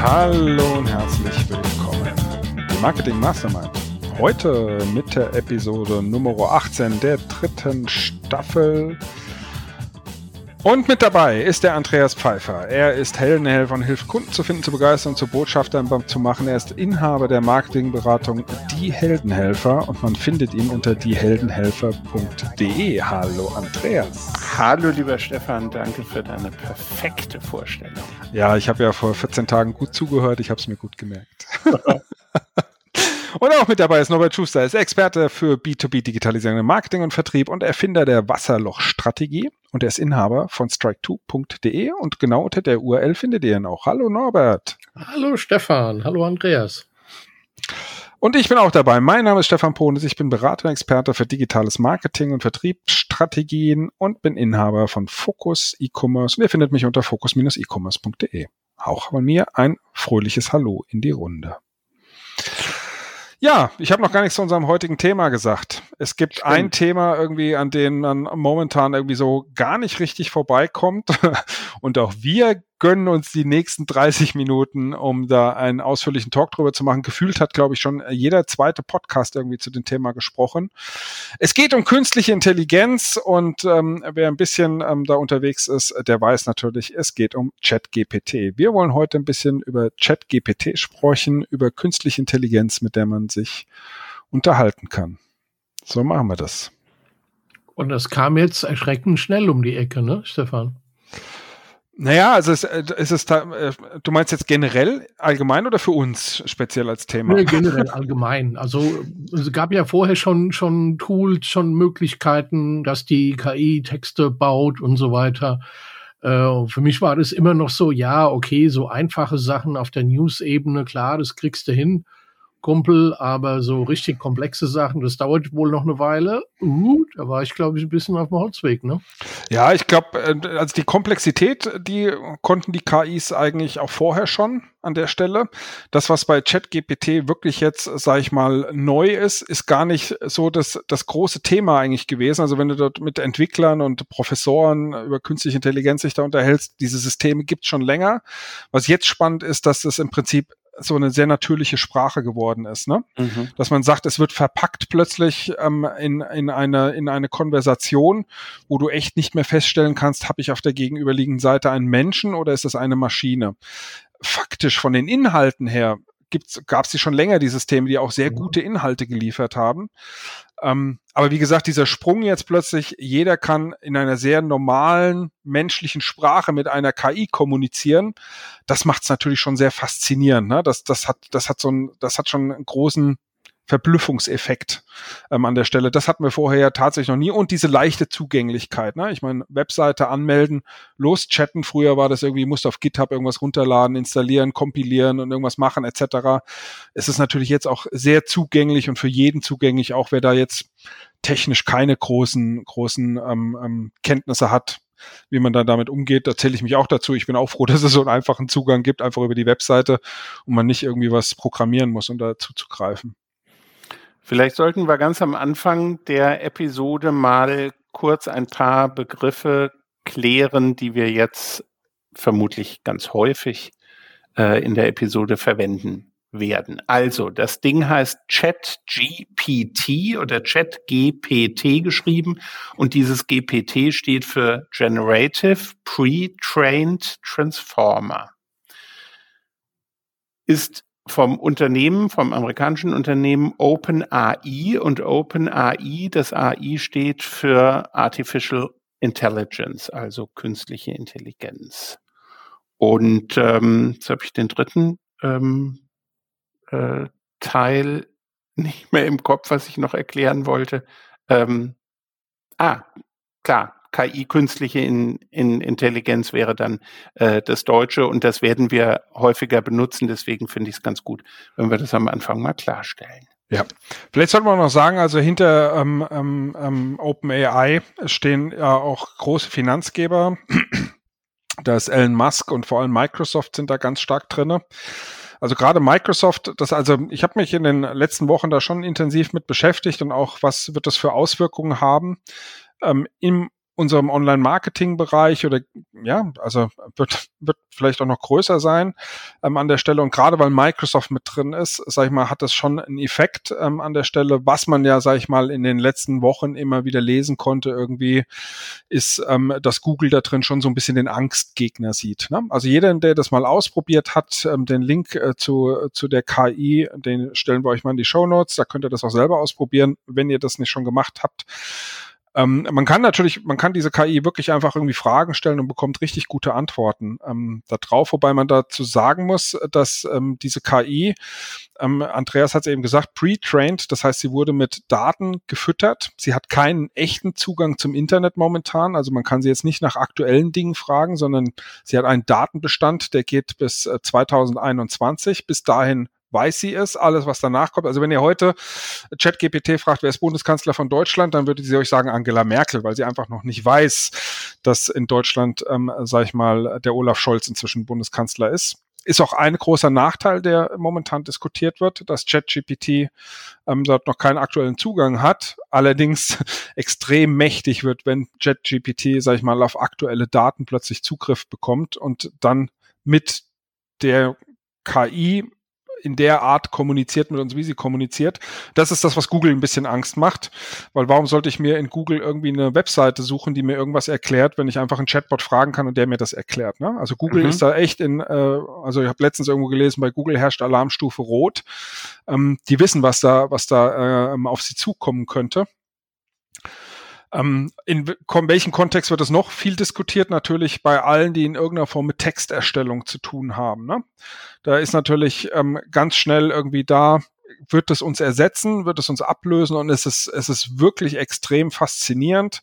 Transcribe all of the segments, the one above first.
Hallo und herzlich willkommen. Die Marketing Mastermind. Heute mit der Episode Nummer 18 der dritten Staffel. Und mit dabei ist der Andreas Pfeiffer. Er ist Heldenhelfer und hilft Kunden zu finden, zu begeistern und zu Botschaftern zu machen. Er ist Inhaber der Marketingberatung Die Heldenhelfer und man findet ihn unter dieheldenhelfer.de. Hallo Andreas. Hallo lieber Stefan, danke für deine perfekte Vorstellung. Ja, ich habe ja vor 14 Tagen gut zugehört, ich habe es mir gut gemerkt. Und auch mit dabei ist Norbert Schuster, ist Experte für B2B-Digitalisierung im Marketing und Vertrieb und Erfinder der Wasserloch-Strategie. Und er ist Inhaber von strike2.de und genau unter der URL findet ihr ihn auch. Hallo Norbert. Hallo Stefan, hallo Andreas. Und ich bin auch dabei. Mein Name ist Stefan Pones. Ich bin Berater und Experte für digitales Marketing und Vertriebsstrategien und bin Inhaber von Focus E-Commerce. Und ihr findet mich unter focus-e-commerce.de. Auch von mir ein fröhliches Hallo in die Runde. Ja, ich habe noch gar nichts zu unserem heutigen Thema gesagt. Es gibt Stimmt. ein Thema irgendwie, an dem man momentan irgendwie so gar nicht richtig vorbeikommt. Und auch wir gönnen uns die nächsten 30 Minuten, um da einen ausführlichen Talk drüber zu machen. Gefühlt hat, glaube ich, schon jeder zweite Podcast irgendwie zu dem Thema gesprochen. Es geht um künstliche Intelligenz und ähm, wer ein bisschen ähm, da unterwegs ist, der weiß natürlich, es geht um ChatGPT. Wir wollen heute ein bisschen über ChatGPT sprechen, über künstliche Intelligenz, mit der man sich unterhalten kann. So machen wir das. Und das kam jetzt erschreckend schnell um die Ecke, ne, Stefan? Naja, also es, äh, es ist äh, du meinst jetzt generell allgemein oder für uns speziell als Thema? Nee, generell allgemein. Also es gab ja vorher schon schon Tools, schon Möglichkeiten, dass die KI Texte baut und so weiter. Äh, für mich war das immer noch so, ja, okay, so einfache Sachen auf der News-Ebene, klar, das kriegst du hin. Kumpel, aber so richtig komplexe Sachen, das dauert wohl noch eine Weile. Uh, da war ich, glaube ich, ein bisschen auf dem Holzweg, ne? Ja, ich glaube, äh, also die Komplexität, die konnten die KIs eigentlich auch vorher schon an der Stelle. Das, was bei ChatGPT wirklich jetzt, sage ich mal, neu ist, ist gar nicht so das, das große Thema eigentlich gewesen. Also wenn du dort mit Entwicklern und Professoren über künstliche Intelligenz sich da unterhältst, diese Systeme gibt es schon länger. Was jetzt spannend ist, dass das im Prinzip so eine sehr natürliche Sprache geworden ist, ne? Mhm. Dass man sagt, es wird verpackt plötzlich ähm, in, in, eine, in eine Konversation, wo du echt nicht mehr feststellen kannst, habe ich auf der gegenüberliegenden Seite einen Menschen oder ist es eine Maschine? Faktisch von den Inhalten her gab es die schon länger, die Systeme, die auch sehr mhm. gute Inhalte geliefert haben. Ähm, aber wie gesagt, dieser Sprung jetzt plötzlich, jeder kann in einer sehr normalen menschlichen Sprache mit einer KI kommunizieren, das macht es natürlich schon sehr faszinierend. Ne? Das, das, hat, das, hat so ein, das hat schon einen großen Verblüffungseffekt ähm, an der Stelle. Das hatten wir vorher ja tatsächlich noch nie. Und diese leichte Zugänglichkeit. Ne? Ich meine, Webseite anmelden, loschatten. Früher war das irgendwie, musst auf GitHub irgendwas runterladen, installieren, kompilieren und irgendwas machen etc. Es ist natürlich jetzt auch sehr zugänglich und für jeden zugänglich, auch wer da jetzt technisch keine großen, großen ähm, ähm, Kenntnisse hat, wie man da damit umgeht. Da zähle ich mich auch dazu. Ich bin auch froh, dass es so einen einfachen Zugang gibt, einfach über die Webseite und man nicht irgendwie was programmieren muss, um da zuzugreifen. Vielleicht sollten wir ganz am Anfang der Episode mal kurz ein paar Begriffe klären, die wir jetzt vermutlich ganz häufig äh, in der Episode verwenden werden. Also, das Ding heißt ChatGPT oder ChatGPT geschrieben und dieses GPT steht für Generative Pre-Trained Transformer. Ist vom Unternehmen, vom amerikanischen Unternehmen OpenAI und OpenAI, das AI steht für Artificial Intelligence, also künstliche Intelligenz. Und ähm, jetzt habe ich den dritten ähm, äh, Teil nicht mehr im Kopf, was ich noch erklären wollte. Ähm, ah, klar, KI, künstliche in, in Intelligenz wäre dann äh, das Deutsche und das werden wir häufiger benutzen. Deswegen finde ich es ganz gut, wenn wir das am Anfang mal klarstellen. Ja, vielleicht sollte man noch sagen, also hinter ähm, ähm, ähm OpenAI stehen ja auch große Finanzgeber. Da ist Elon Musk und vor allem Microsoft sind da ganz stark drinne. Also gerade Microsoft, das also ich habe mich in den letzten Wochen da schon intensiv mit beschäftigt und auch was wird das für Auswirkungen haben ähm, im unserem Online-Marketing-Bereich oder ja, also wird, wird vielleicht auch noch größer sein ähm, an der Stelle. Und gerade weil Microsoft mit drin ist, sag ich mal, hat das schon einen Effekt ähm, an der Stelle. Was man ja, sag ich mal, in den letzten Wochen immer wieder lesen konnte, irgendwie, ist, ähm, dass Google da drin schon so ein bisschen den Angstgegner sieht. Ne? Also jeder, der das mal ausprobiert hat, ähm, den Link äh, zu, zu der KI, den stellen wir euch mal in die Show Notes. Da könnt ihr das auch selber ausprobieren, wenn ihr das nicht schon gemacht habt. Ähm, man kann natürlich, man kann diese KI wirklich einfach irgendwie Fragen stellen und bekommt richtig gute Antworten ähm, darauf, wobei man dazu sagen muss, dass ähm, diese KI, ähm, Andreas hat es eben gesagt, pre-trained, das heißt, sie wurde mit Daten gefüttert. Sie hat keinen echten Zugang zum Internet momentan, also man kann sie jetzt nicht nach aktuellen Dingen fragen, sondern sie hat einen Datenbestand, der geht bis äh, 2021. Bis dahin weiß sie es, alles was danach kommt. Also wenn ihr heute ChatGPT fragt, wer ist Bundeskanzler von Deutschland, dann würde sie euch sagen Angela Merkel, weil sie einfach noch nicht weiß, dass in Deutschland, ähm, sag ich mal, der Olaf Scholz inzwischen Bundeskanzler ist. Ist auch ein großer Nachteil, der momentan diskutiert wird, dass ChatGPT ähm, dort noch keinen aktuellen Zugang hat, allerdings extrem mächtig wird, wenn ChatGPT, sag ich mal, auf aktuelle Daten plötzlich Zugriff bekommt und dann mit der KI in der Art kommuniziert mit uns, wie sie kommuniziert. Das ist das, was Google ein bisschen Angst macht, weil warum sollte ich mir in Google irgendwie eine Webseite suchen, die mir irgendwas erklärt, wenn ich einfach einen Chatbot fragen kann und der mir das erklärt. Ne? Also Google mhm. ist da echt in, äh, also ich habe letztens irgendwo gelesen, bei Google herrscht Alarmstufe Rot. Ähm, die wissen, was da, was da äh, auf sie zukommen könnte. Ähm, in welchem Kontext wird es noch viel diskutiert? Natürlich bei allen, die in irgendeiner Form mit Texterstellung zu tun haben. Ne? Da ist natürlich ähm, ganz schnell irgendwie da, wird es uns ersetzen, wird es uns ablösen und es ist, es ist wirklich extrem faszinierend.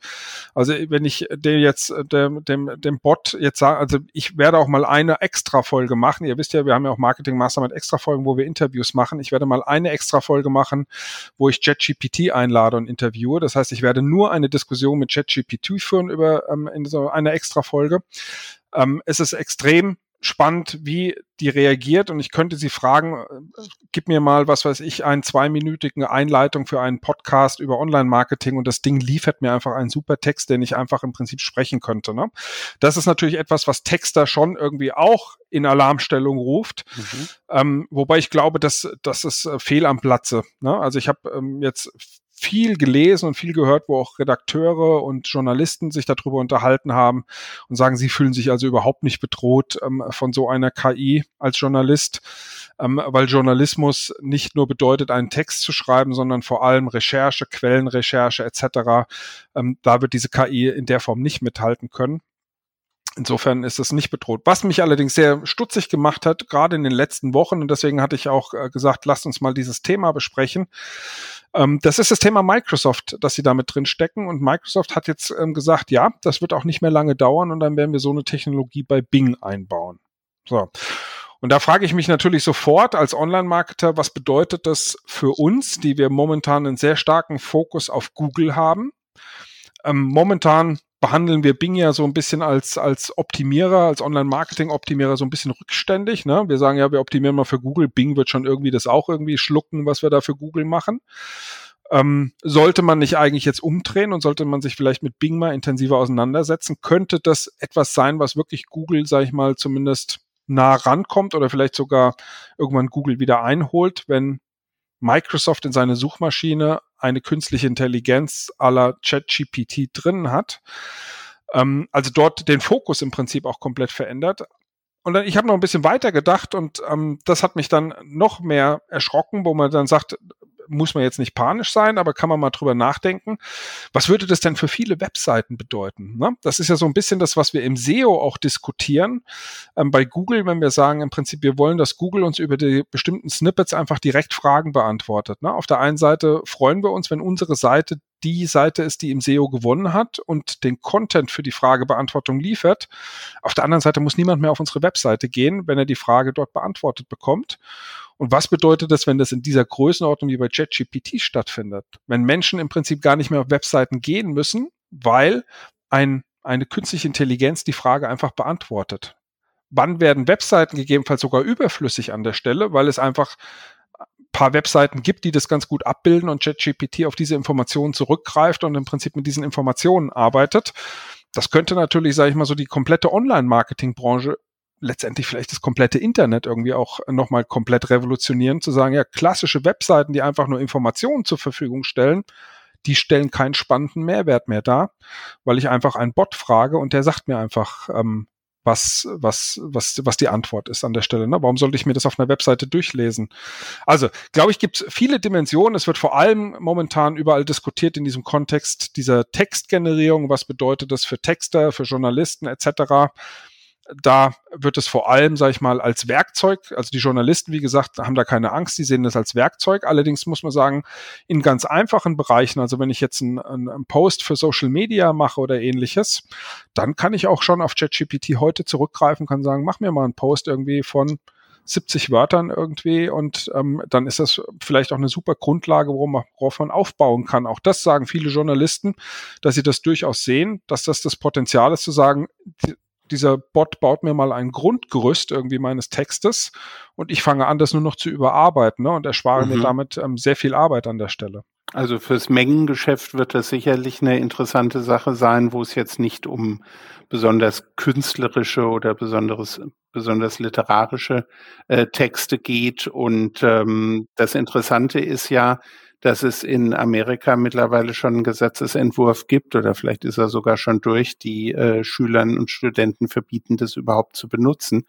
Also wenn ich dem jetzt, dem, dem, dem Bot jetzt sage, also ich werde auch mal eine extra Folge machen. Ihr wisst ja, wir haben ja auch Marketing Mastermind extra Folgen, wo wir Interviews machen. Ich werde mal eine extra Folge machen, wo ich JetGPT einlade und interviewe. Das heißt, ich werde nur eine Diskussion mit JetGPT führen über ähm, in so einer extra Folge. Ähm, es ist extrem spannend, wie die reagiert und ich könnte sie fragen, äh, gib mir mal, was weiß ich, einen zweiminütigen Einleitung für einen Podcast über Online-Marketing und das Ding liefert mir einfach einen super Text, den ich einfach im Prinzip sprechen könnte. Ne? Das ist natürlich etwas, was Texter schon irgendwie auch in Alarmstellung ruft, mhm. ähm, wobei ich glaube, dass das ist äh, fehl am Platze. Ne? Also ich habe ähm, jetzt viel gelesen und viel gehört, wo auch Redakteure und Journalisten sich darüber unterhalten haben und sagen, sie fühlen sich also überhaupt nicht bedroht ähm, von so einer KI als Journalist, ähm, weil Journalismus nicht nur bedeutet, einen Text zu schreiben, sondern vor allem Recherche, Quellenrecherche etc. Ähm, da wird diese KI in der Form nicht mithalten können. Insofern ist es nicht bedroht. Was mich allerdings sehr stutzig gemacht hat, gerade in den letzten Wochen, und deswegen hatte ich auch äh, gesagt, lasst uns mal dieses Thema besprechen. Ähm, das ist das Thema Microsoft, dass sie damit drin stecken. Und Microsoft hat jetzt ähm, gesagt, ja, das wird auch nicht mehr lange dauern und dann werden wir so eine Technologie bei Bing einbauen. So. Und da frage ich mich natürlich sofort als Online-Marketer, was bedeutet das für uns, die wir momentan einen sehr starken Fokus auf Google haben? Ähm, momentan behandeln wir Bing ja so ein bisschen als, als Optimierer, als Online-Marketing-Optimierer so ein bisschen rückständig. Ne? Wir sagen ja, wir optimieren mal für Google. Bing wird schon irgendwie das auch irgendwie schlucken, was wir da für Google machen. Ähm, sollte man nicht eigentlich jetzt umdrehen und sollte man sich vielleicht mit Bing mal intensiver auseinandersetzen, könnte das etwas sein, was wirklich Google, sage ich mal, zumindest nah rankommt oder vielleicht sogar irgendwann Google wieder einholt, wenn Microsoft in seine Suchmaschine eine künstliche Intelligenz aller ChatGPT drin hat. Ähm, also dort den Fokus im Prinzip auch komplett verändert. Und dann, ich habe noch ein bisschen weiter gedacht und ähm, das hat mich dann noch mehr erschrocken, wo man dann sagt, muss man jetzt nicht panisch sein, aber kann man mal drüber nachdenken. Was würde das denn für viele Webseiten bedeuten? Ne? Das ist ja so ein bisschen das, was wir im SEO auch diskutieren. Ähm, bei Google, wenn wir sagen, im Prinzip, wir wollen, dass Google uns über die bestimmten Snippets einfach direkt Fragen beantwortet. Ne? Auf der einen Seite freuen wir uns, wenn unsere Seite die Seite ist, die im SEO gewonnen hat und den Content für die Fragebeantwortung liefert. Auf der anderen Seite muss niemand mehr auf unsere Webseite gehen, wenn er die Frage dort beantwortet bekommt. Und was bedeutet das, wenn das in dieser Größenordnung wie bei ChatGPT stattfindet? Wenn Menschen im Prinzip gar nicht mehr auf Webseiten gehen müssen, weil ein eine künstliche Intelligenz die Frage einfach beantwortet. Wann werden Webseiten gegebenenfalls sogar überflüssig an der Stelle, weil es einfach paar Webseiten gibt, die das ganz gut abbilden und ChatGPT auf diese Informationen zurückgreift und im Prinzip mit diesen Informationen arbeitet. Das könnte natürlich, sage ich mal, so die komplette Online-Marketing-Branche letztendlich vielleicht das komplette Internet irgendwie auch nochmal komplett revolutionieren, zu sagen, ja, klassische Webseiten, die einfach nur Informationen zur Verfügung stellen, die stellen keinen spannenden Mehrwert mehr dar, weil ich einfach einen Bot frage und der sagt mir einfach, ähm, was, was, was, was die Antwort ist an der Stelle. Ne? Warum sollte ich mir das auf einer Webseite durchlesen? Also, glaube ich, gibt es viele Dimensionen. Es wird vor allem momentan überall diskutiert in diesem Kontext dieser Textgenerierung. Was bedeutet das für Texter, für Journalisten etc.? Da wird es vor allem, sage ich mal, als Werkzeug, also die Journalisten, wie gesagt, haben da keine Angst, die sehen das als Werkzeug. Allerdings muss man sagen, in ganz einfachen Bereichen, also wenn ich jetzt einen, einen Post für Social Media mache oder ähnliches, dann kann ich auch schon auf ChatGPT heute zurückgreifen, kann sagen, mach mir mal einen Post irgendwie von 70 Wörtern irgendwie und ähm, dann ist das vielleicht auch eine super Grundlage, worauf man aufbauen kann. Auch das sagen viele Journalisten, dass sie das durchaus sehen, dass das das Potenzial ist zu sagen, dieser Bot baut mir mal ein Grundgerüst irgendwie meines Textes und ich fange an, das nur noch zu überarbeiten ne, und erspare mhm. mir damit ähm, sehr viel Arbeit an der Stelle. Also fürs Mengengeschäft wird das sicherlich eine interessante Sache sein, wo es jetzt nicht um besonders künstlerische oder besonderes, besonders literarische äh, Texte geht. Und ähm, das Interessante ist ja, dass es in Amerika mittlerweile schon einen Gesetzesentwurf gibt oder vielleicht ist er sogar schon durch, die äh, Schülern und Studenten verbieten, das überhaupt zu benutzen,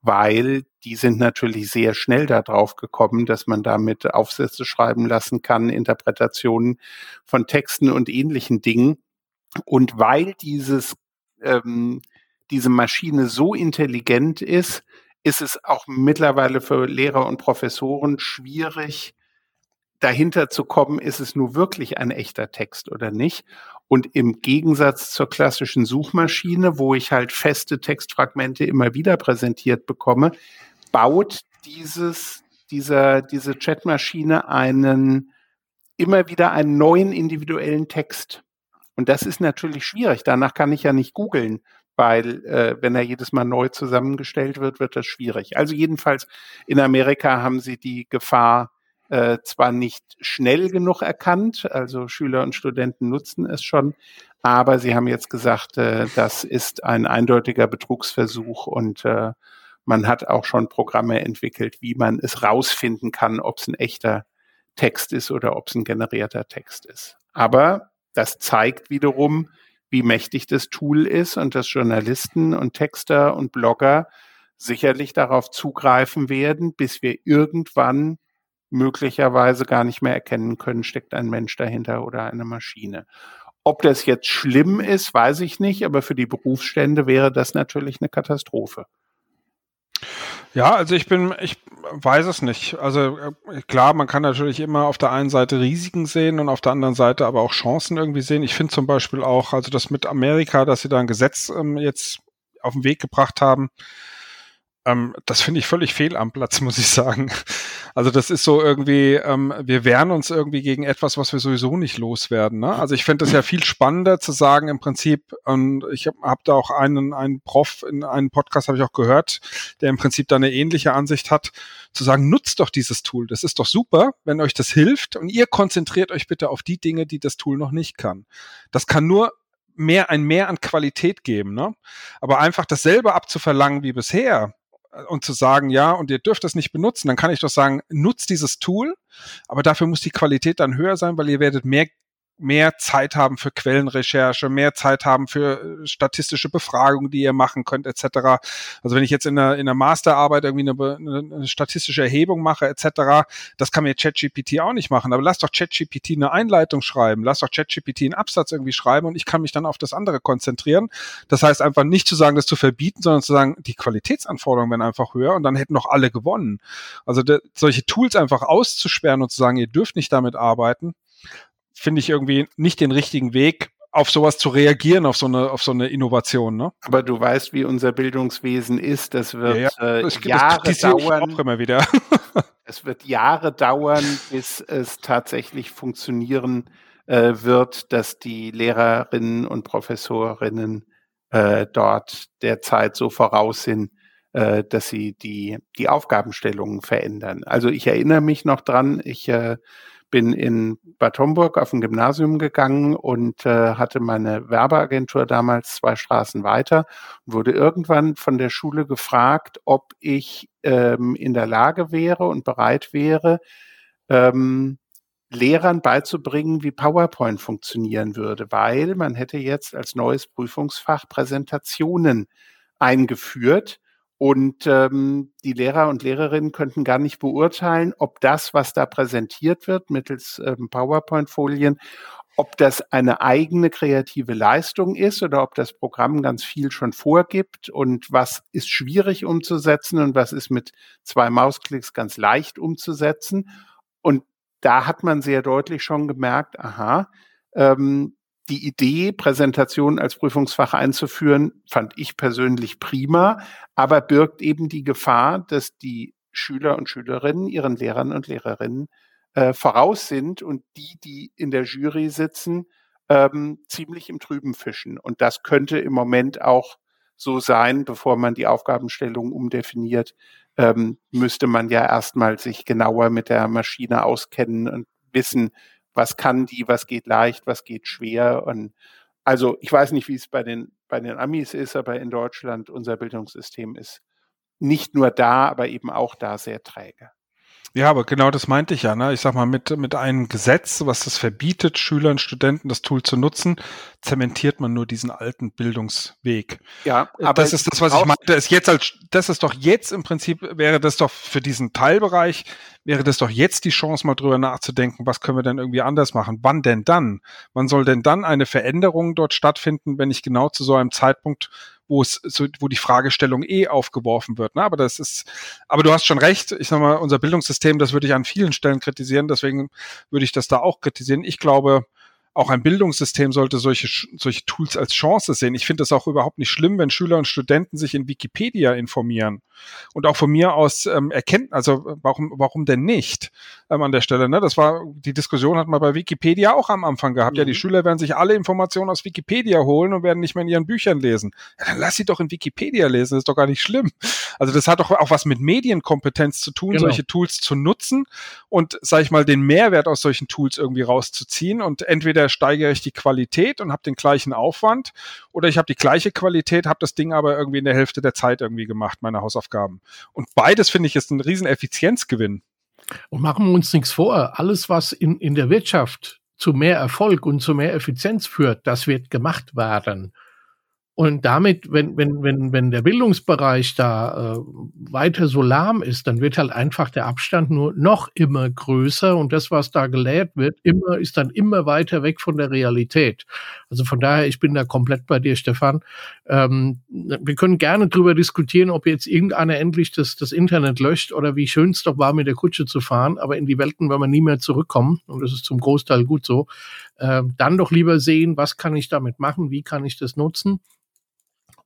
weil die sind natürlich sehr schnell darauf gekommen, dass man damit Aufsätze schreiben lassen kann, Interpretationen von Texten und ähnlichen Dingen. Und weil dieses, ähm, diese Maschine so intelligent ist, ist es auch mittlerweile für Lehrer und Professoren schwierig, dahinter zu kommen, ist es nur wirklich ein echter Text oder nicht. Und im Gegensatz zur klassischen Suchmaschine, wo ich halt feste Textfragmente immer wieder präsentiert bekomme, baut dieses, dieser, diese Chatmaschine einen, immer wieder einen neuen individuellen Text. Und das ist natürlich schwierig. Danach kann ich ja nicht googeln, weil äh, wenn er jedes Mal neu zusammengestellt wird, wird das schwierig. Also jedenfalls in Amerika haben sie die Gefahr äh, zwar nicht schnell genug erkannt, also Schüler und Studenten nutzen es schon, aber sie haben jetzt gesagt, äh, das ist ein eindeutiger Betrugsversuch und äh, man hat auch schon Programme entwickelt, wie man es rausfinden kann, ob es ein echter Text ist oder ob es ein generierter Text ist. Aber das zeigt wiederum, wie mächtig das Tool ist und dass Journalisten und Texter und Blogger sicherlich darauf zugreifen werden, bis wir irgendwann möglicherweise gar nicht mehr erkennen können, steckt ein Mensch dahinter oder eine Maschine. Ob das jetzt schlimm ist, weiß ich nicht, aber für die Berufsstände wäre das natürlich eine Katastrophe. Ja, also ich bin, ich weiß es nicht. Also äh, klar, man kann natürlich immer auf der einen Seite Risiken sehen und auf der anderen Seite aber auch Chancen irgendwie sehen. Ich finde zum Beispiel auch, also das mit Amerika, dass sie da ein Gesetz ähm, jetzt auf den Weg gebracht haben, ähm, das finde ich völlig fehl am Platz, muss ich sagen. Also das ist so irgendwie, ähm, wir wehren uns irgendwie gegen etwas, was wir sowieso nicht loswerden. Ne? Also ich finde das ja viel spannender zu sagen im Prinzip, und ich habe hab da auch einen, einen Prof in einem Podcast habe ich auch gehört, der im Prinzip da eine ähnliche Ansicht hat, zu sagen, nutzt doch dieses Tool. Das ist doch super, wenn euch das hilft und ihr konzentriert euch bitte auf die Dinge, die das Tool noch nicht kann. Das kann nur mehr, ein Mehr an Qualität geben, ne? Aber einfach dasselbe abzuverlangen wie bisher, und zu sagen, ja, und ihr dürft das nicht benutzen, dann kann ich doch sagen, nutzt dieses Tool, aber dafür muss die Qualität dann höher sein, weil ihr werdet mehr mehr Zeit haben für Quellenrecherche, mehr Zeit haben für äh, statistische Befragungen, die ihr machen könnt, etc. Also wenn ich jetzt in der, in der Masterarbeit irgendwie eine, eine statistische Erhebung mache, etc., das kann mir ChatGPT auch nicht machen. Aber lass doch ChatGPT eine Einleitung schreiben, lass doch ChatGPT einen Absatz irgendwie schreiben und ich kann mich dann auf das andere konzentrieren. Das heißt einfach nicht zu sagen, das zu verbieten, sondern zu sagen, die Qualitätsanforderungen werden einfach höher und dann hätten doch alle gewonnen. Also solche Tools einfach auszusperren und zu sagen, ihr dürft nicht damit arbeiten, finde ich irgendwie nicht den richtigen Weg, auf sowas zu reagieren, auf so eine, auf so eine Innovation. Ne? Aber du weißt, wie unser Bildungswesen ist. Das wird ja, ja. Äh, Jahre das dauern. auch immer wieder. es wird Jahre dauern, bis es tatsächlich funktionieren äh, wird, dass die Lehrerinnen und Professorinnen äh, dort derzeit so voraus sind, äh, dass sie die, die Aufgabenstellungen verändern. Also ich erinnere mich noch dran, ich äh, bin in Bad Homburg auf ein Gymnasium gegangen und äh, hatte meine Werbeagentur damals zwei Straßen weiter und wurde irgendwann von der Schule gefragt, ob ich ähm, in der Lage wäre und bereit wäre, ähm, Lehrern beizubringen, wie PowerPoint funktionieren würde, weil man hätte jetzt als neues Prüfungsfach Präsentationen eingeführt und ähm, die Lehrer und Lehrerinnen könnten gar nicht beurteilen, ob das, was da präsentiert wird mittels ähm, PowerPoint-Folien, ob das eine eigene kreative Leistung ist oder ob das Programm ganz viel schon vorgibt und was ist schwierig umzusetzen und was ist mit zwei Mausklicks ganz leicht umzusetzen. Und da hat man sehr deutlich schon gemerkt, aha, ähm, die Idee, Präsentation als Prüfungsfach einzuführen, fand ich persönlich prima, aber birgt eben die Gefahr, dass die Schüler und Schülerinnen ihren Lehrern und Lehrerinnen äh, voraus sind und die, die in der Jury sitzen, ähm, ziemlich im Trüben fischen. Und das könnte im Moment auch so sein, bevor man die Aufgabenstellung umdefiniert, ähm, müsste man ja erstmal sich genauer mit der Maschine auskennen und wissen, was kann die, was geht leicht, was geht schwer. Und also ich weiß nicht, wie es bei den, bei den Amis ist, aber in Deutschland unser Bildungssystem ist nicht nur da, aber eben auch da sehr träge. Ja, aber genau das meinte ich ja. Ne? Ich sag mal, mit, mit einem Gesetz, was das verbietet, Schülern, Studenten das Tool zu nutzen, zementiert man nur diesen alten Bildungsweg. Ja, aber das ist das, was ich meinte. Ist jetzt als, das ist doch jetzt im Prinzip, wäre das doch für diesen Teilbereich, wäre das doch jetzt die Chance, mal drüber nachzudenken, was können wir denn irgendwie anders machen? Wann denn dann? Wann soll denn dann eine Veränderung dort stattfinden, wenn ich genau zu so einem Zeitpunkt wo es so, wo die Fragestellung eh aufgeworfen wird. Ne? Aber das ist, aber du hast schon recht. Ich sag mal, unser Bildungssystem, das würde ich an vielen Stellen kritisieren. Deswegen würde ich das da auch kritisieren. Ich glaube, auch ein Bildungssystem sollte solche, solche Tools als Chance sehen. Ich finde es auch überhaupt nicht schlimm, wenn Schüler und Studenten sich in Wikipedia informieren und auch von mir aus ähm, erkennen, also warum, warum denn nicht ähm, an der Stelle. Ne? Das war, die Diskussion hat man bei Wikipedia auch am Anfang gehabt. Mhm. Ja, die mhm. Schüler werden sich alle Informationen aus Wikipedia holen und werden nicht mehr in ihren Büchern lesen. Ja, dann lass sie doch in Wikipedia lesen, das ist doch gar nicht schlimm. Also das hat doch auch was mit Medienkompetenz zu tun, genau. solche Tools zu nutzen und, sag ich mal, den Mehrwert aus solchen Tools irgendwie rauszuziehen und entweder steigere ich die Qualität und habe den gleichen Aufwand oder ich habe die gleiche Qualität, habe das Ding aber irgendwie in der Hälfte der Zeit irgendwie gemacht, meine Hausaufgaben. Und beides finde ich ist ein riesen Effizienzgewinn. Und machen wir uns nichts vor, alles was in, in der Wirtschaft zu mehr Erfolg und zu mehr Effizienz führt, das wird gemacht werden. Und damit, wenn, wenn, wenn, wenn der Bildungsbereich da äh, weiter so lahm ist, dann wird halt einfach der Abstand nur noch immer größer und das, was da gelehrt wird, immer, ist dann immer weiter weg von der Realität. Also von daher, ich bin da komplett bei dir, Stefan. Ähm, wir können gerne drüber diskutieren, ob jetzt irgendeiner endlich das, das Internet löscht oder wie schön es doch war, mit der Kutsche zu fahren, aber in die Welten werden wir nie mehr zurückkommen und das ist zum Großteil gut so. Ähm, dann doch lieber sehen, was kann ich damit machen, wie kann ich das nutzen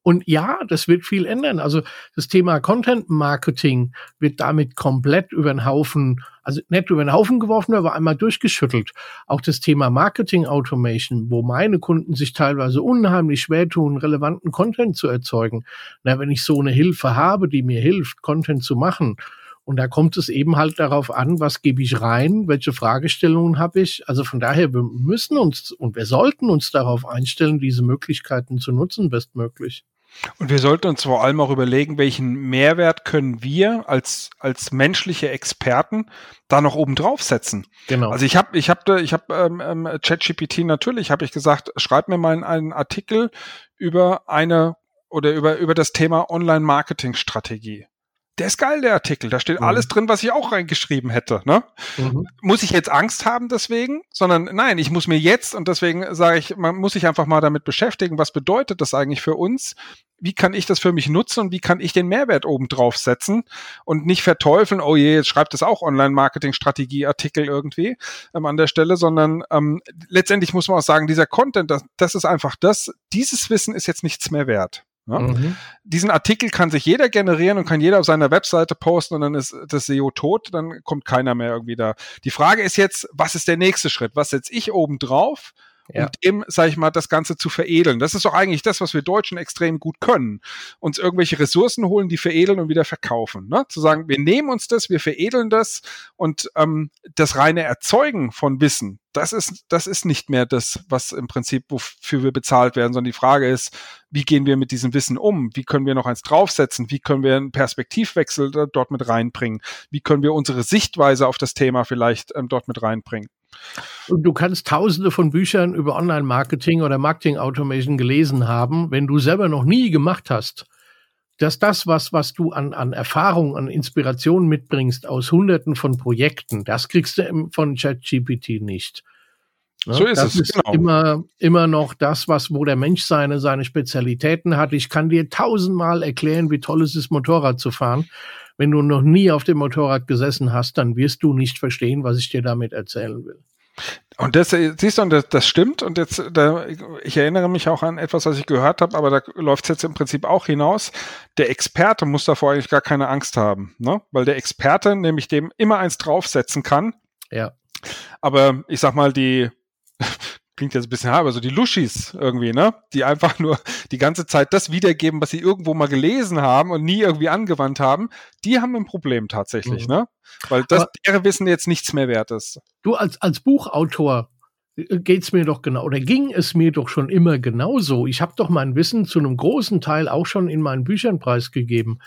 und ja, das wird viel ändern. Also das Thema Content Marketing wird damit komplett über den Haufen, also nicht über den Haufen geworfen, aber einmal durchgeschüttelt. Auch das Thema Marketing Automation, wo meine Kunden sich teilweise unheimlich schwer tun, relevanten Content zu erzeugen. Na, wenn ich so eine Hilfe habe, die mir hilft, Content zu machen, und da kommt es eben halt darauf an, was gebe ich rein, welche Fragestellungen habe ich. Also von daher, wir müssen uns und wir sollten uns darauf einstellen, diese Möglichkeiten zu nutzen, bestmöglich. Und wir sollten uns vor allem auch überlegen, welchen Mehrwert können wir als, als menschliche Experten da noch oben drauf setzen. Genau. Also ich habe ich hab, ich hab, ähm, ähm, ChatGPT natürlich, habe ich gesagt, schreib mir mal einen Artikel über eine oder über, über das Thema Online-Marketing-Strategie der ist geil, der Artikel. Da steht mhm. alles drin, was ich auch reingeschrieben hätte. Ne? Mhm. Muss ich jetzt Angst haben deswegen? Sondern nein, ich muss mir jetzt, und deswegen sage ich, man muss sich einfach mal damit beschäftigen, was bedeutet das eigentlich für uns? Wie kann ich das für mich nutzen und wie kann ich den Mehrwert oben drauf setzen und nicht verteufeln, oh je, jetzt schreibt es auch Online-Marketing-Strategie-Artikel irgendwie ähm, an der Stelle, sondern ähm, letztendlich muss man auch sagen, dieser Content, das, das ist einfach das, dieses Wissen ist jetzt nichts mehr wert. Ja? Mhm. Diesen Artikel kann sich jeder generieren und kann jeder auf seiner Webseite posten und dann ist das SEO tot, dann kommt keiner mehr irgendwie da. Die Frage ist jetzt, was ist der nächste Schritt? Was setze ich oben drauf? Ja. um dem, sage ich mal, das Ganze zu veredeln. Das ist doch eigentlich das, was wir Deutschen extrem gut können. Uns irgendwelche Ressourcen holen, die veredeln und wieder verkaufen. Ne? Zu sagen, wir nehmen uns das, wir veredeln das und ähm, das reine Erzeugen von Wissen, das ist, das ist nicht mehr das, was im Prinzip, wofür wir bezahlt werden, sondern die Frage ist, wie gehen wir mit diesem Wissen um? Wie können wir noch eins draufsetzen? Wie können wir einen Perspektivwechsel dort mit reinbringen? Wie können wir unsere Sichtweise auf das Thema vielleicht ähm, dort mit reinbringen? Und du kannst tausende von Büchern über Online-Marketing oder Marketing-Automation gelesen haben, wenn du selber noch nie gemacht hast, dass das, was, was du an, an Erfahrung, an Inspiration mitbringst aus hunderten von Projekten, das kriegst du von ChatGPT nicht. Ne? So ist das es. ist genau. immer, immer noch das, was, wo der Mensch seine, seine Spezialitäten hat. Ich kann dir tausendmal erklären, wie toll es ist, Motorrad zu fahren. Wenn du noch nie auf dem Motorrad gesessen hast, dann wirst du nicht verstehen, was ich dir damit erzählen will. Und das siehst du, und das, das stimmt. Und jetzt, da, ich erinnere mich auch an etwas, was ich gehört habe, aber da läuft es jetzt im Prinzip auch hinaus. Der Experte muss davor eigentlich gar keine Angst haben, ne? Weil der Experte nämlich dem immer eins draufsetzen kann. Ja. Aber ich sag mal, die klingt jetzt ein bisschen hart, aber so die Luschis irgendwie, ne? Die einfach nur die ganze Zeit das wiedergeben, was sie irgendwo mal gelesen haben und nie irgendwie angewandt haben, die haben ein Problem tatsächlich, mhm. ne? Weil das deren Wissen jetzt nichts mehr wert ist. Du als, als Buchautor äh, geht's mir doch genau oder ging es mir doch schon immer genauso. Ich habe doch mein Wissen zu einem großen Teil auch schon in meinen Büchern preisgegeben.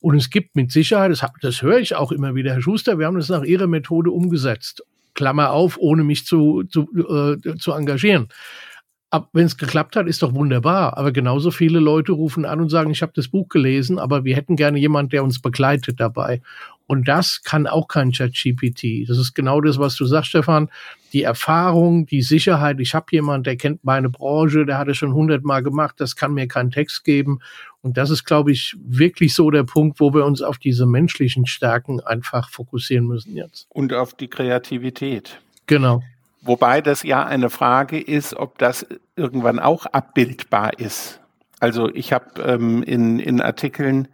Und es gibt mit Sicherheit, das, hab, das höre ich auch immer wieder, Herr Schuster, wir haben das nach Ihrer Methode umgesetzt. Klammer auf, ohne mich zu, zu, äh, zu engagieren. Aber wenn es geklappt hat, ist doch wunderbar. Aber genauso viele Leute rufen an und sagen, ich habe das Buch gelesen, aber wir hätten gerne jemand, der uns begleitet dabei. Und das kann auch kein ChatGPT. Das ist genau das, was du sagst, Stefan. Die Erfahrung, die Sicherheit. Ich habe jemand, der kennt meine Branche, der hat es schon hundertmal gemacht. Das kann mir keinen Text geben. Und das ist, glaube ich, wirklich so der Punkt, wo wir uns auf diese menschlichen Stärken einfach fokussieren müssen jetzt. Und auf die Kreativität. Genau. Wobei das ja eine Frage ist, ob das irgendwann auch abbildbar ist. Also ich habe ähm, in, in Artikeln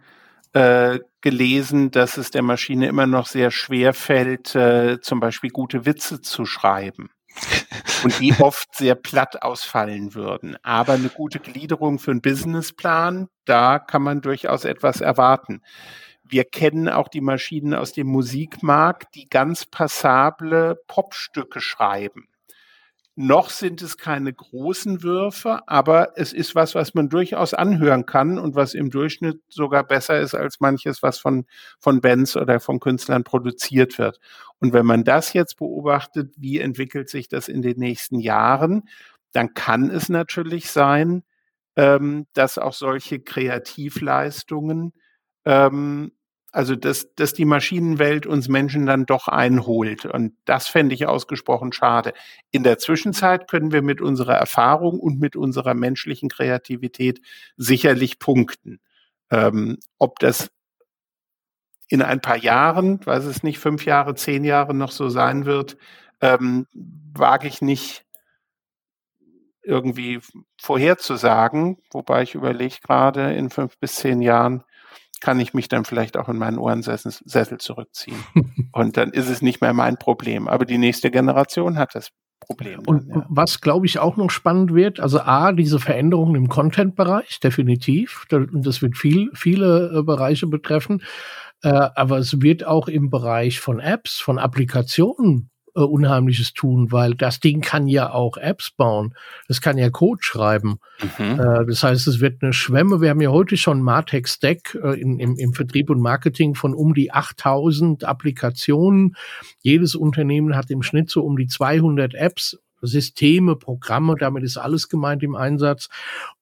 äh, gelesen, dass es der Maschine immer noch sehr schwer fällt, äh, zum Beispiel gute Witze zu schreiben. Und die oft sehr platt ausfallen würden. Aber eine gute Gliederung für einen Businessplan, da kann man durchaus etwas erwarten. Wir kennen auch die Maschinen aus dem Musikmarkt, die ganz passable Popstücke schreiben. Noch sind es keine großen Würfe, aber es ist was, was man durchaus anhören kann und was im Durchschnitt sogar besser ist als manches, was von, von Bands oder von Künstlern produziert wird. Und wenn man das jetzt beobachtet, wie entwickelt sich das in den nächsten Jahren, dann kann es natürlich sein, ähm, dass auch solche Kreativleistungen ähm, also, dass, dass die Maschinenwelt uns Menschen dann doch einholt. Und das fände ich ausgesprochen schade. In der Zwischenzeit können wir mit unserer Erfahrung und mit unserer menschlichen Kreativität sicherlich punkten. Ähm, ob das in ein paar Jahren, weiß es nicht, fünf Jahre, zehn Jahre noch so sein wird, ähm, wage ich nicht irgendwie vorherzusagen, wobei ich überlege gerade in fünf bis zehn Jahren, kann ich mich dann vielleicht auch in meinen Ohrensessel zurückziehen. und dann ist es nicht mehr mein Problem. Aber die nächste Generation hat das Problem. Und ja. was, glaube ich, auch noch spannend wird, also A, diese Veränderungen im Content-Bereich, definitiv. Und das wird viel, viele äh, Bereiche betreffen. Äh, aber es wird auch im Bereich von Apps, von Applikationen äh, Unheimliches tun, weil das Ding kann ja auch Apps bauen. Das kann ja Code schreiben. Mhm. Äh, das heißt, es wird eine Schwemme. Wir haben ja heute schon Martech Stack äh, in, im, im Vertrieb und Marketing von um die 8000 Applikationen. Jedes Unternehmen hat im Schnitt so um die 200 Apps Systeme, Programme, damit ist alles gemeint im Einsatz.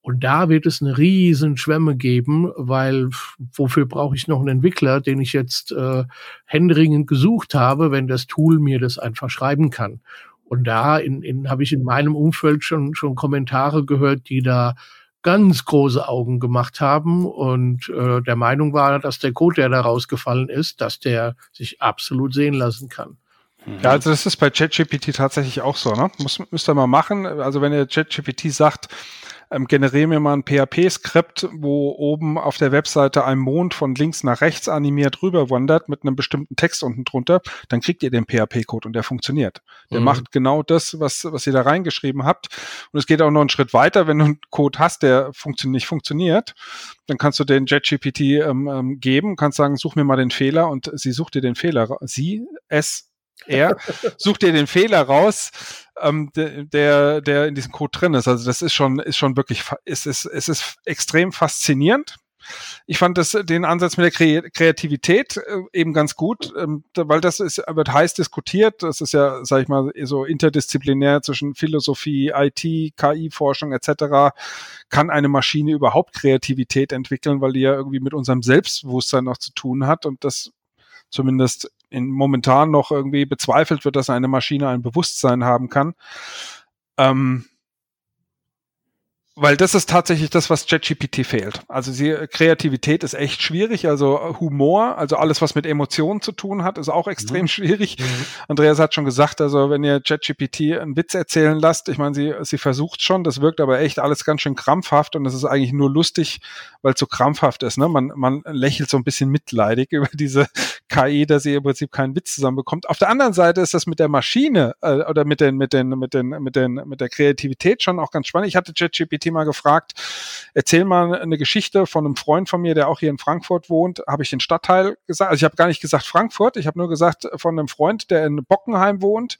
Und da wird es eine riesen Schwemme geben, weil wofür brauche ich noch einen Entwickler, den ich jetzt äh, händeringend gesucht habe, wenn das Tool mir das einfach schreiben kann. Und da in, in, habe ich in meinem Umfeld schon, schon Kommentare gehört, die da ganz große Augen gemacht haben und äh, der Meinung war, dass der Code, der da rausgefallen ist, dass der sich absolut sehen lassen kann. Ja, also das ist bei ChatGPT tatsächlich auch so, ne? Muss, müsst ihr mal machen. Also wenn ihr ChatGPT sagt, ähm, generiere mir mal ein PHP-Skript, wo oben auf der Webseite ein Mond von links nach rechts animiert rüber wandert mit einem bestimmten Text unten drunter, dann kriegt ihr den PHP-Code und der funktioniert. Der mhm. macht genau das, was, was ihr da reingeschrieben habt. Und es geht auch noch einen Schritt weiter, wenn du einen Code hast, der funktio nicht funktioniert, dann kannst du den JetGPT ähm, ähm, geben, kannst sagen, such mir mal den Fehler und sie sucht dir den Fehler. Sie, es, er sucht dir den Fehler raus, ähm, der, der in diesem Code drin ist. Also das ist schon, ist schon wirklich, es ist, es ist extrem faszinierend. Ich fand das, den Ansatz mit der Kreativität äh, eben ganz gut, ähm, weil das ist, wird heiß diskutiert. Das ist ja, sag ich mal, so interdisziplinär zwischen Philosophie, IT, KI-Forschung etc. Kann eine Maschine überhaupt Kreativität entwickeln, weil die ja irgendwie mit unserem Selbstbewusstsein noch zu tun hat und das zumindest in, momentan noch irgendwie bezweifelt wird, dass eine Maschine ein Bewusstsein haben kann. Ähm, weil das ist tatsächlich das, was ChatGPT fehlt. Also sie, Kreativität ist echt schwierig. Also Humor, also alles, was mit Emotionen zu tun hat, ist auch extrem mhm. schwierig. Mhm. Andreas hat schon gesagt, also wenn ihr ChatGPT einen Witz erzählen lasst, ich meine, sie, sie versucht schon, das wirkt aber echt alles ganz schön krampfhaft und es ist eigentlich nur lustig, weil es so krampfhaft ist. Ne? Man, man lächelt so ein bisschen mitleidig über diese KI, dass sie im Prinzip keinen Witz zusammenbekommt. Auf der anderen Seite ist das mit der Maschine äh, oder mit den, mit den, mit den, mit den, mit der Kreativität schon auch ganz spannend. Ich hatte ChatGPT Thema gefragt, erzähl mal eine Geschichte von einem Freund von mir, der auch hier in Frankfurt wohnt. Habe ich den Stadtteil gesagt? Also ich habe gar nicht gesagt Frankfurt, ich habe nur gesagt von einem Freund, der in Bockenheim wohnt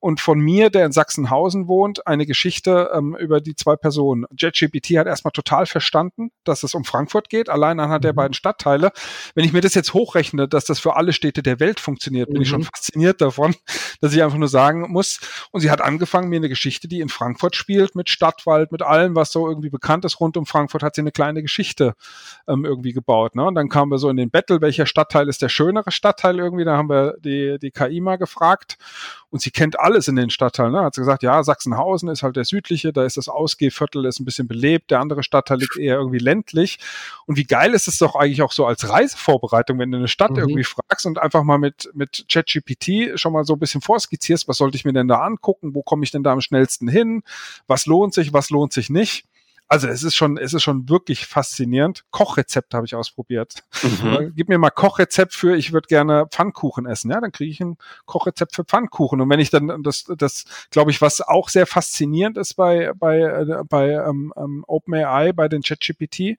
und von mir, der in Sachsenhausen wohnt, eine Geschichte ähm, über die zwei Personen. JetGPT hat erstmal total verstanden, dass es um Frankfurt geht, allein anhand der mhm. beiden Stadtteile. Wenn ich mir das jetzt hochrechne, dass das für alle Städte der Welt funktioniert, bin mhm. ich schon mhm. fasziniert davon, dass ich einfach nur sagen muss. Und sie hat angefangen, mir eine Geschichte, die in Frankfurt spielt, mit Stadtwald, mit allem, was so irgendwie bekannt ist rund um Frankfurt, hat sie eine kleine Geschichte ähm, irgendwie gebaut. Ne? Und dann kamen wir so in den Battle, welcher Stadtteil ist der schönere Stadtteil irgendwie? Da haben wir die, die KI mal gefragt und sie kennt alles in den Stadtteilen. Ne? Hat sie gesagt, ja, Sachsenhausen ist halt der südliche, da ist das Ausgehviertel, ist ein bisschen belebt, der andere Stadtteil liegt eher irgendwie ländlich. Und wie geil ist es doch eigentlich auch so als Reisevorbereitung, wenn du eine Stadt mhm. irgendwie fragst und einfach mal mit, mit ChatGPT schon mal so ein bisschen vorskizzierst, was sollte ich mir denn da angucken, wo komme ich denn da am schnellsten hin, was lohnt sich, was lohnt sich nicht. Also es ist schon, es ist schon wirklich faszinierend. Kochrezept habe ich ausprobiert. Mhm. Gib mir mal Kochrezept für, ich würde gerne Pfannkuchen essen. Ja, dann kriege ich ein Kochrezept für Pfannkuchen. Und wenn ich dann das, das glaube ich, was auch sehr faszinierend ist bei bei äh, bei ähm, ähm, OpenAI, bei den ChatGPT,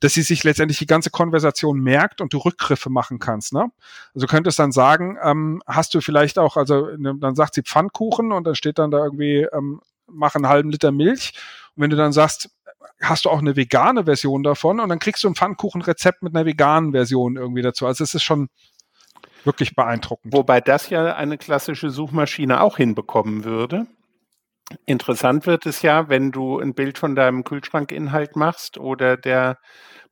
dass sie sich letztendlich die ganze Konversation merkt und du Rückgriffe machen kannst. Ne? Also du könntest dann sagen, ähm, hast du vielleicht auch, also dann sagt sie Pfannkuchen und dann steht dann da irgendwie ähm, mach einen halben Liter Milch. Und wenn du dann sagst, hast du auch eine vegane Version davon und dann kriegst du ein Pfannkuchenrezept mit einer veganen Version irgendwie dazu. Also es ist schon wirklich beeindruckend. Wobei das ja eine klassische Suchmaschine auch hinbekommen würde. Interessant wird es ja, wenn du ein Bild von deinem Kühlschrankinhalt machst oder der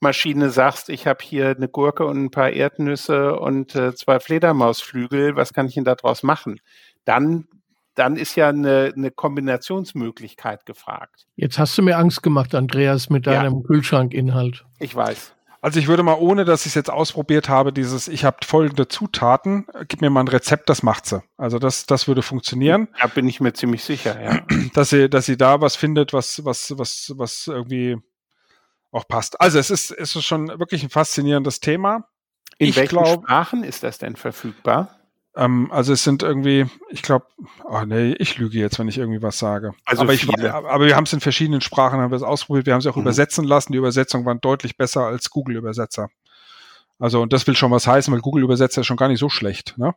Maschine sagst, ich habe hier eine Gurke und ein paar Erdnüsse und äh, zwei Fledermausflügel, was kann ich denn daraus machen? Dann dann ist ja eine, eine Kombinationsmöglichkeit gefragt. Jetzt hast du mir Angst gemacht, Andreas, mit deinem ja. Kühlschrankinhalt. Ich weiß. Also ich würde mal, ohne dass ich es jetzt ausprobiert habe, dieses, ich habe folgende Zutaten, gib mir mal ein Rezept, das macht sie. Also das, das würde funktionieren. Da bin ich mir ziemlich sicher, ja. Dass sie, dass sie da was findet, was, was, was, was irgendwie auch passt. Also es ist, es ist schon wirklich ein faszinierendes Thema. In ich welchen glaub, Sprachen ist das denn verfügbar? Ähm, also es sind irgendwie, ich glaube, oh nee, ich lüge jetzt, wenn ich irgendwie was sage. Also aber, ich, aber wir haben es in verschiedenen Sprachen, haben wir es ausprobiert, wir haben es auch mhm. übersetzen lassen. Die Übersetzungen waren deutlich besser als Google-Übersetzer. Also und das will schon was heißen, weil Google-Übersetzer ist schon gar nicht so schlecht. Ne?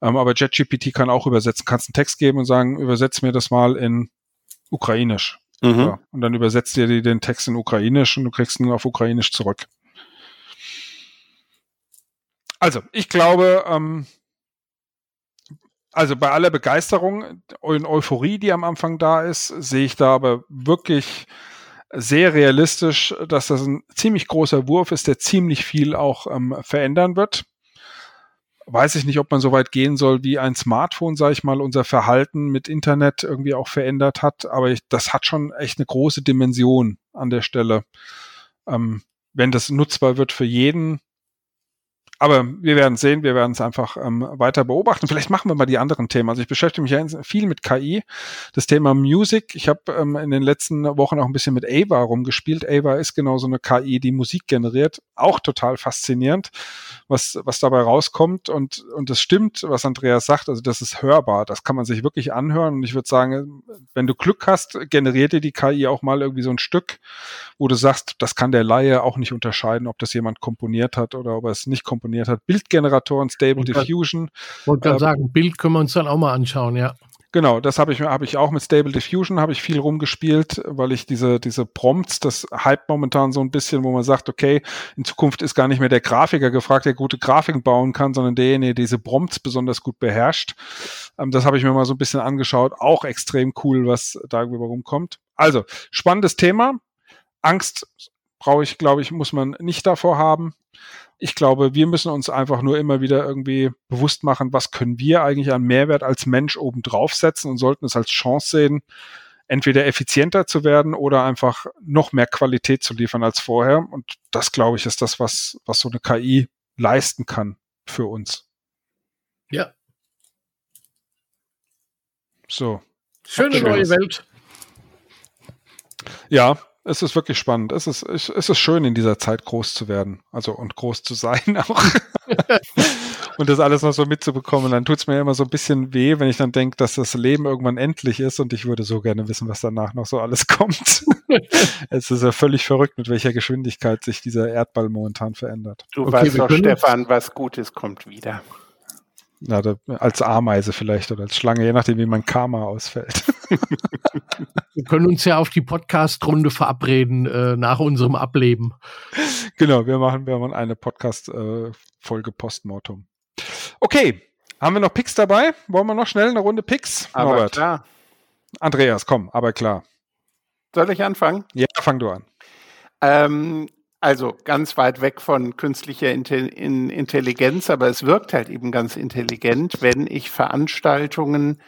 Ähm, aber JetGPT kann auch übersetzen. Kannst einen Text geben und sagen, übersetz mir das mal in Ukrainisch. Mhm. Ja, und dann übersetzt dir den Text in Ukrainisch und du kriegst ihn auf Ukrainisch zurück. Also, ich glaube, ähm, also bei aller Begeisterung und Euphorie, die am Anfang da ist, sehe ich da aber wirklich sehr realistisch, dass das ein ziemlich großer Wurf ist, der ziemlich viel auch ähm, verändern wird. Weiß ich nicht, ob man so weit gehen soll, wie ein Smartphone, sage ich mal, unser Verhalten mit Internet irgendwie auch verändert hat. Aber ich, das hat schon echt eine große Dimension an der Stelle. Ähm, wenn das nutzbar wird für jeden, aber wir werden sehen, wir werden es einfach ähm, weiter beobachten. Vielleicht machen wir mal die anderen Themen. Also ich beschäftige mich ja viel mit KI. Das Thema Music. Ich habe ähm, in den letzten Wochen auch ein bisschen mit Ava rumgespielt. Ava ist genau so eine KI, die Musik generiert. Auch total faszinierend, was, was dabei rauskommt. Und, und das stimmt, was Andreas sagt. Also das ist hörbar. Das kann man sich wirklich anhören. Und ich würde sagen, wenn du Glück hast, generiert dir die KI auch mal irgendwie so ein Stück, wo du sagst, das kann der Laie auch nicht unterscheiden, ob das jemand komponiert hat oder ob er es nicht komponiert komponiert hat. Bildgeneratoren, Stable und Diffusion. Wollte gerade äh, sagen, Bild können wir uns dann auch mal anschauen, ja. Genau, das habe ich, hab ich auch mit Stable Diffusion, habe ich viel rumgespielt, weil ich diese, diese Prompts, das hype momentan so ein bisschen, wo man sagt, okay, in Zukunft ist gar nicht mehr der Grafiker gefragt, der gute Grafiken bauen kann, sondern derjenige, der diese Prompts besonders gut beherrscht. Ähm, das habe ich mir mal so ein bisschen angeschaut. Auch extrem cool, was da irgendwie rumkommt. Also, spannendes Thema. Angst brauche ich, glaube ich, muss man nicht davor haben ich glaube, wir müssen uns einfach nur immer wieder irgendwie bewusst machen, was können wir eigentlich an Mehrwert als Mensch oben draufsetzen und sollten es als Chance sehen, entweder effizienter zu werden oder einfach noch mehr Qualität zu liefern als vorher. Und das, glaube ich, ist das, was, was so eine KI leisten kann für uns. Ja. So. Schöne neue Welt. Ja, es ist wirklich spannend. Es ist, es ist schön, in dieser Zeit groß zu werden. Also und groß zu sein auch. und das alles noch so mitzubekommen. Dann tut es mir immer so ein bisschen weh, wenn ich dann denke, dass das Leben irgendwann endlich ist und ich würde so gerne wissen, was danach noch so alles kommt. es ist ja völlig verrückt, mit welcher Geschwindigkeit sich dieser Erdball momentan verändert. Du okay, weißt doch, Stefan, was Gutes kommt wieder. Da, als Ameise vielleicht oder als Schlange, je nachdem, wie mein Karma ausfällt. Wir können uns ja auf die Podcast-Runde verabreden äh, nach unserem Ableben. Genau, wir machen, wir machen eine Podcast-Folge äh, Postmortem. Okay, haben wir noch Picks dabei? Wollen wir noch schnell eine Runde Picks? Aber Norbert. klar. Andreas, komm, aber klar. Soll ich anfangen? Ja, fang du an. Ähm, also ganz weit weg von künstlicher Intelligenz, aber es wirkt halt eben ganz intelligent, wenn ich Veranstaltungen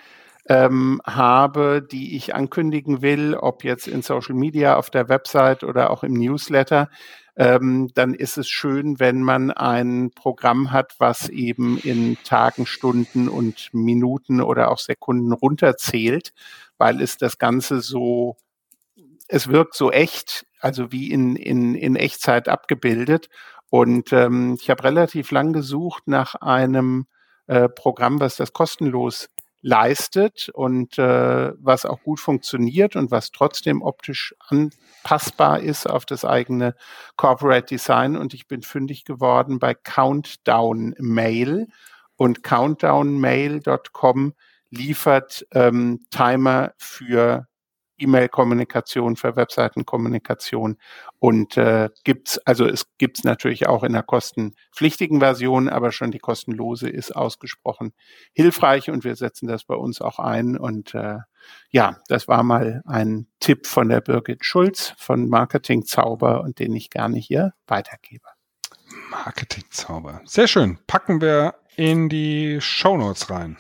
ähm, habe, die ich ankündigen will, ob jetzt in Social Media, auf der Website oder auch im Newsletter, ähm, dann ist es schön, wenn man ein Programm hat, was eben in Tagen, Stunden und Minuten oder auch Sekunden runterzählt, weil es das Ganze so, es wirkt so echt, also wie in, in, in Echtzeit abgebildet. Und ähm, ich habe relativ lang gesucht nach einem äh, Programm, was das kostenlos leistet und äh, was auch gut funktioniert und was trotzdem optisch anpassbar ist auf das eigene Corporate Design. Und ich bin fündig geworden bei Countdown Mail und countdownmail.com liefert ähm, Timer für E-Mail-Kommunikation, für Webseitenkommunikation und äh, gibt's also es gibt's natürlich auch in der kostenpflichtigen Version, aber schon die kostenlose ist ausgesprochen hilfreich und wir setzen das bei uns auch ein und äh, ja, das war mal ein Tipp von der Birgit Schulz von Marketing Zauber und den ich gerne hier weitergebe. Marketing Zauber. Sehr schön. Packen wir in die Show Notes rein.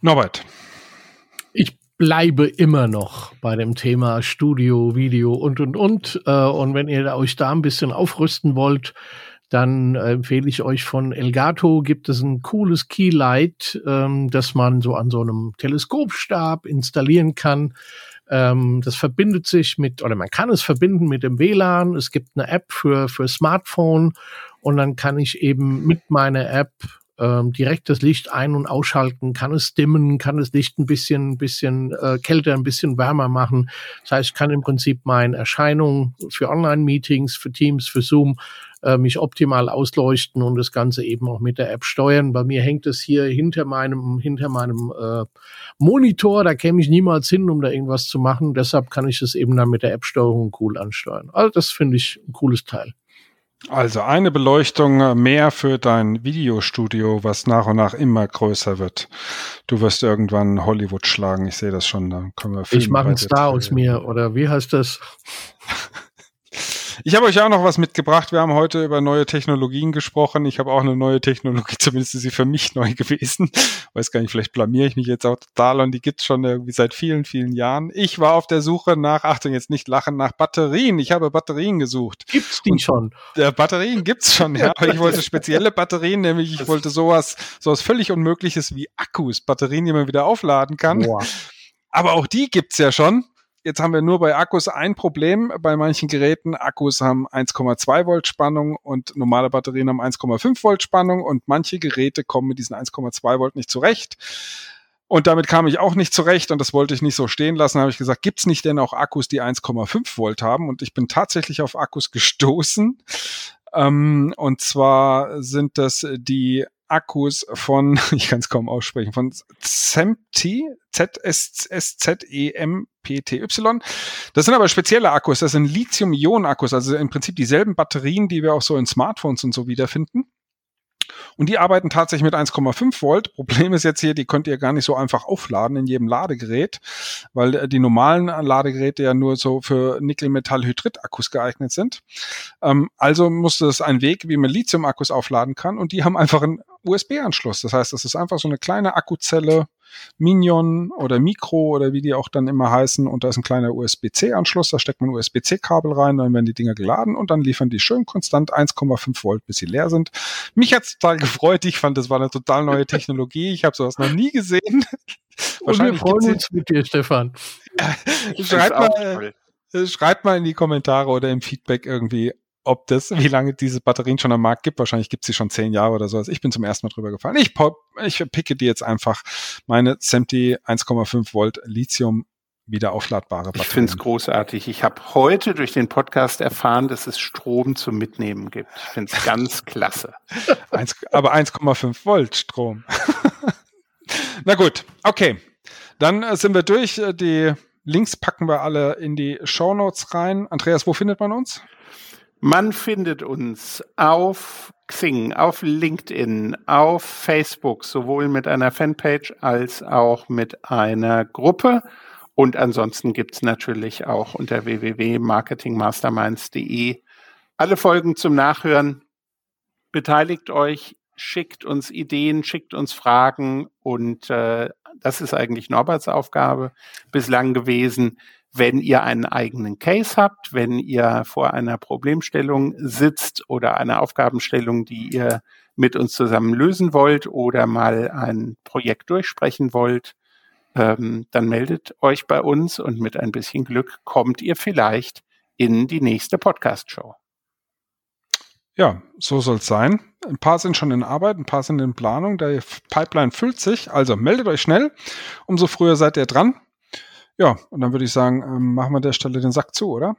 Norbert, bleibe immer noch bei dem Thema Studio, Video und, und, und. Äh, und wenn ihr euch da ein bisschen aufrüsten wollt, dann empfehle ich euch von Elgato gibt es ein cooles Keylight, ähm, das man so an so einem Teleskopstab installieren kann. Ähm, das verbindet sich mit, oder man kann es verbinden mit dem WLAN. Es gibt eine App für, für Smartphone und dann kann ich eben mit meiner App ähm, direkt das Licht ein- und ausschalten, kann es dimmen, kann das Licht ein bisschen, bisschen äh, kälter, ein bisschen wärmer machen. Das heißt, ich kann im Prinzip meine Erscheinung für Online-Meetings, für Teams, für Zoom äh, mich optimal ausleuchten und das Ganze eben auch mit der App steuern. Bei mir hängt es hier hinter meinem, hinter meinem äh, Monitor, da käme ich niemals hin, um da irgendwas zu machen. Deshalb kann ich es eben dann mit der App-Steuerung cool ansteuern. Also das finde ich ein cooles Teil. Also eine Beleuchtung mehr für dein Videostudio, was nach und nach immer größer wird. Du wirst irgendwann Hollywood schlagen, ich sehe das schon. Da können wir ich mache einen Star aus mir, oder wie heißt das? Ich habe euch auch noch was mitgebracht. Wir haben heute über neue Technologien gesprochen. Ich habe auch eine neue Technologie, zumindest ist sie für mich neu gewesen. Weiß gar nicht, vielleicht blamier ich mich jetzt auch total und die gibt's schon irgendwie seit vielen, vielen Jahren. Ich war auf der Suche nach, Achtung, jetzt nicht lachen, nach Batterien. Ich habe Batterien gesucht. Gibt's die und schon? Der Batterien gibt's schon, ja. Aber ich wollte spezielle Batterien, nämlich ich wollte sowas, sowas völlig Unmögliches wie Akkus, Batterien, die man wieder aufladen kann. Boah. Aber auch die gibt's ja schon. Jetzt haben wir nur bei Akkus ein Problem bei manchen Geräten. Akkus haben 1,2 Volt Spannung und normale Batterien haben 1,5 Volt Spannung und manche Geräte kommen mit diesen 1,2 Volt nicht zurecht. Und damit kam ich auch nicht zurecht und das wollte ich nicht so stehen lassen. Habe ich gesagt, gibt's nicht denn auch Akkus, die 1,5 Volt haben? Und ich bin tatsächlich auf Akkus gestoßen. Ähm, und zwar sind das die Akkus von, ich kann es kaum aussprechen, von Zemty, Z-S-Z-E-M-P-T-Y. Das sind aber spezielle Akkus, das sind Lithium-Ionen-Akkus, also im Prinzip dieselben Batterien, die wir auch so in Smartphones und so wiederfinden. Und die arbeiten tatsächlich mit 1,5 Volt. Problem ist jetzt hier, die könnt ihr gar nicht so einfach aufladen in jedem Ladegerät, weil äh, die normalen Ladegeräte ja nur so für Nickel-Metall-Hydrid-Akkus geeignet sind. Ähm, also musste es ein Weg, wie man Lithium-Akkus aufladen kann. Und die haben einfach einen USB-Anschluss. Das heißt, das ist einfach so eine kleine Akkuzelle, Minion oder Micro oder wie die auch dann immer heißen. Und da ist ein kleiner USB-C-Anschluss, da steckt man USB-C-Kabel rein, dann werden die Dinger geladen und dann liefern die schön konstant 1,5 Volt, bis sie leer sind. Mich hat's total gefreut. Ich fand, das war eine total neue Technologie. Ich habe sowas noch nie gesehen. Und wir freuen uns mit dir, Stefan. schreibt, mal, schreibt mal in die Kommentare oder im Feedback irgendwie, ob das, wie lange diese Batterien schon am Markt gibt. Wahrscheinlich gibt es sie schon zehn Jahre oder so. Also ich bin zum ersten Mal drüber gefallen. Ich, ich picke die jetzt einfach meine SEMTI 1,5 Volt Lithium wieder aufladbare Batterien. Ich finde es großartig. Ich habe heute durch den Podcast erfahren, dass es Strom zum Mitnehmen gibt. Ich finde es ganz klasse. aber 1,5 Volt Strom. Na gut, okay. Dann äh, sind wir durch. Äh, die Links packen wir alle in die Show Notes rein. Andreas, wo findet man uns? Man findet uns auf Xing, auf LinkedIn, auf Facebook, sowohl mit einer Fanpage als auch mit einer Gruppe. Und ansonsten gibt's natürlich auch unter www.marketingmasterminds.de alle Folgen zum Nachhören. Beteiligt euch, schickt uns Ideen, schickt uns Fragen und äh, das ist eigentlich Norberts Aufgabe bislang gewesen, wenn ihr einen eigenen Case habt, wenn ihr vor einer Problemstellung sitzt oder einer Aufgabenstellung, die ihr mit uns zusammen lösen wollt oder mal ein Projekt durchsprechen wollt, ähm, dann meldet euch bei uns und mit ein bisschen Glück kommt ihr vielleicht in die nächste Podcast-Show. Ja, so soll es sein. Ein paar sind schon in Arbeit, ein paar sind in Planung. Der Pipeline füllt sich. Also meldet euch schnell. Umso früher seid ihr dran. Ja, und dann würde ich sagen, ähm, machen wir an der Stelle den Sack zu, oder?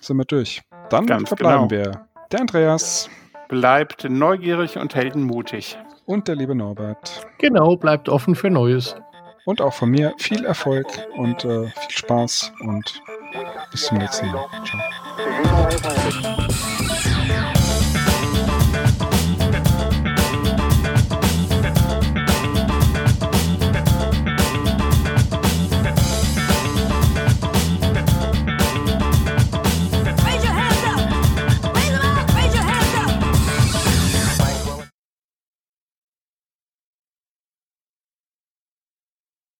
Sind wir durch. Dann Ganz verbleiben genau. wir. Der Andreas. Bleibt neugierig und heldenmutig. Und der liebe Norbert. Genau, bleibt offen für Neues. Und auch von mir viel Erfolg und äh, viel Spaß und bis zum nächsten Mal. Ciao.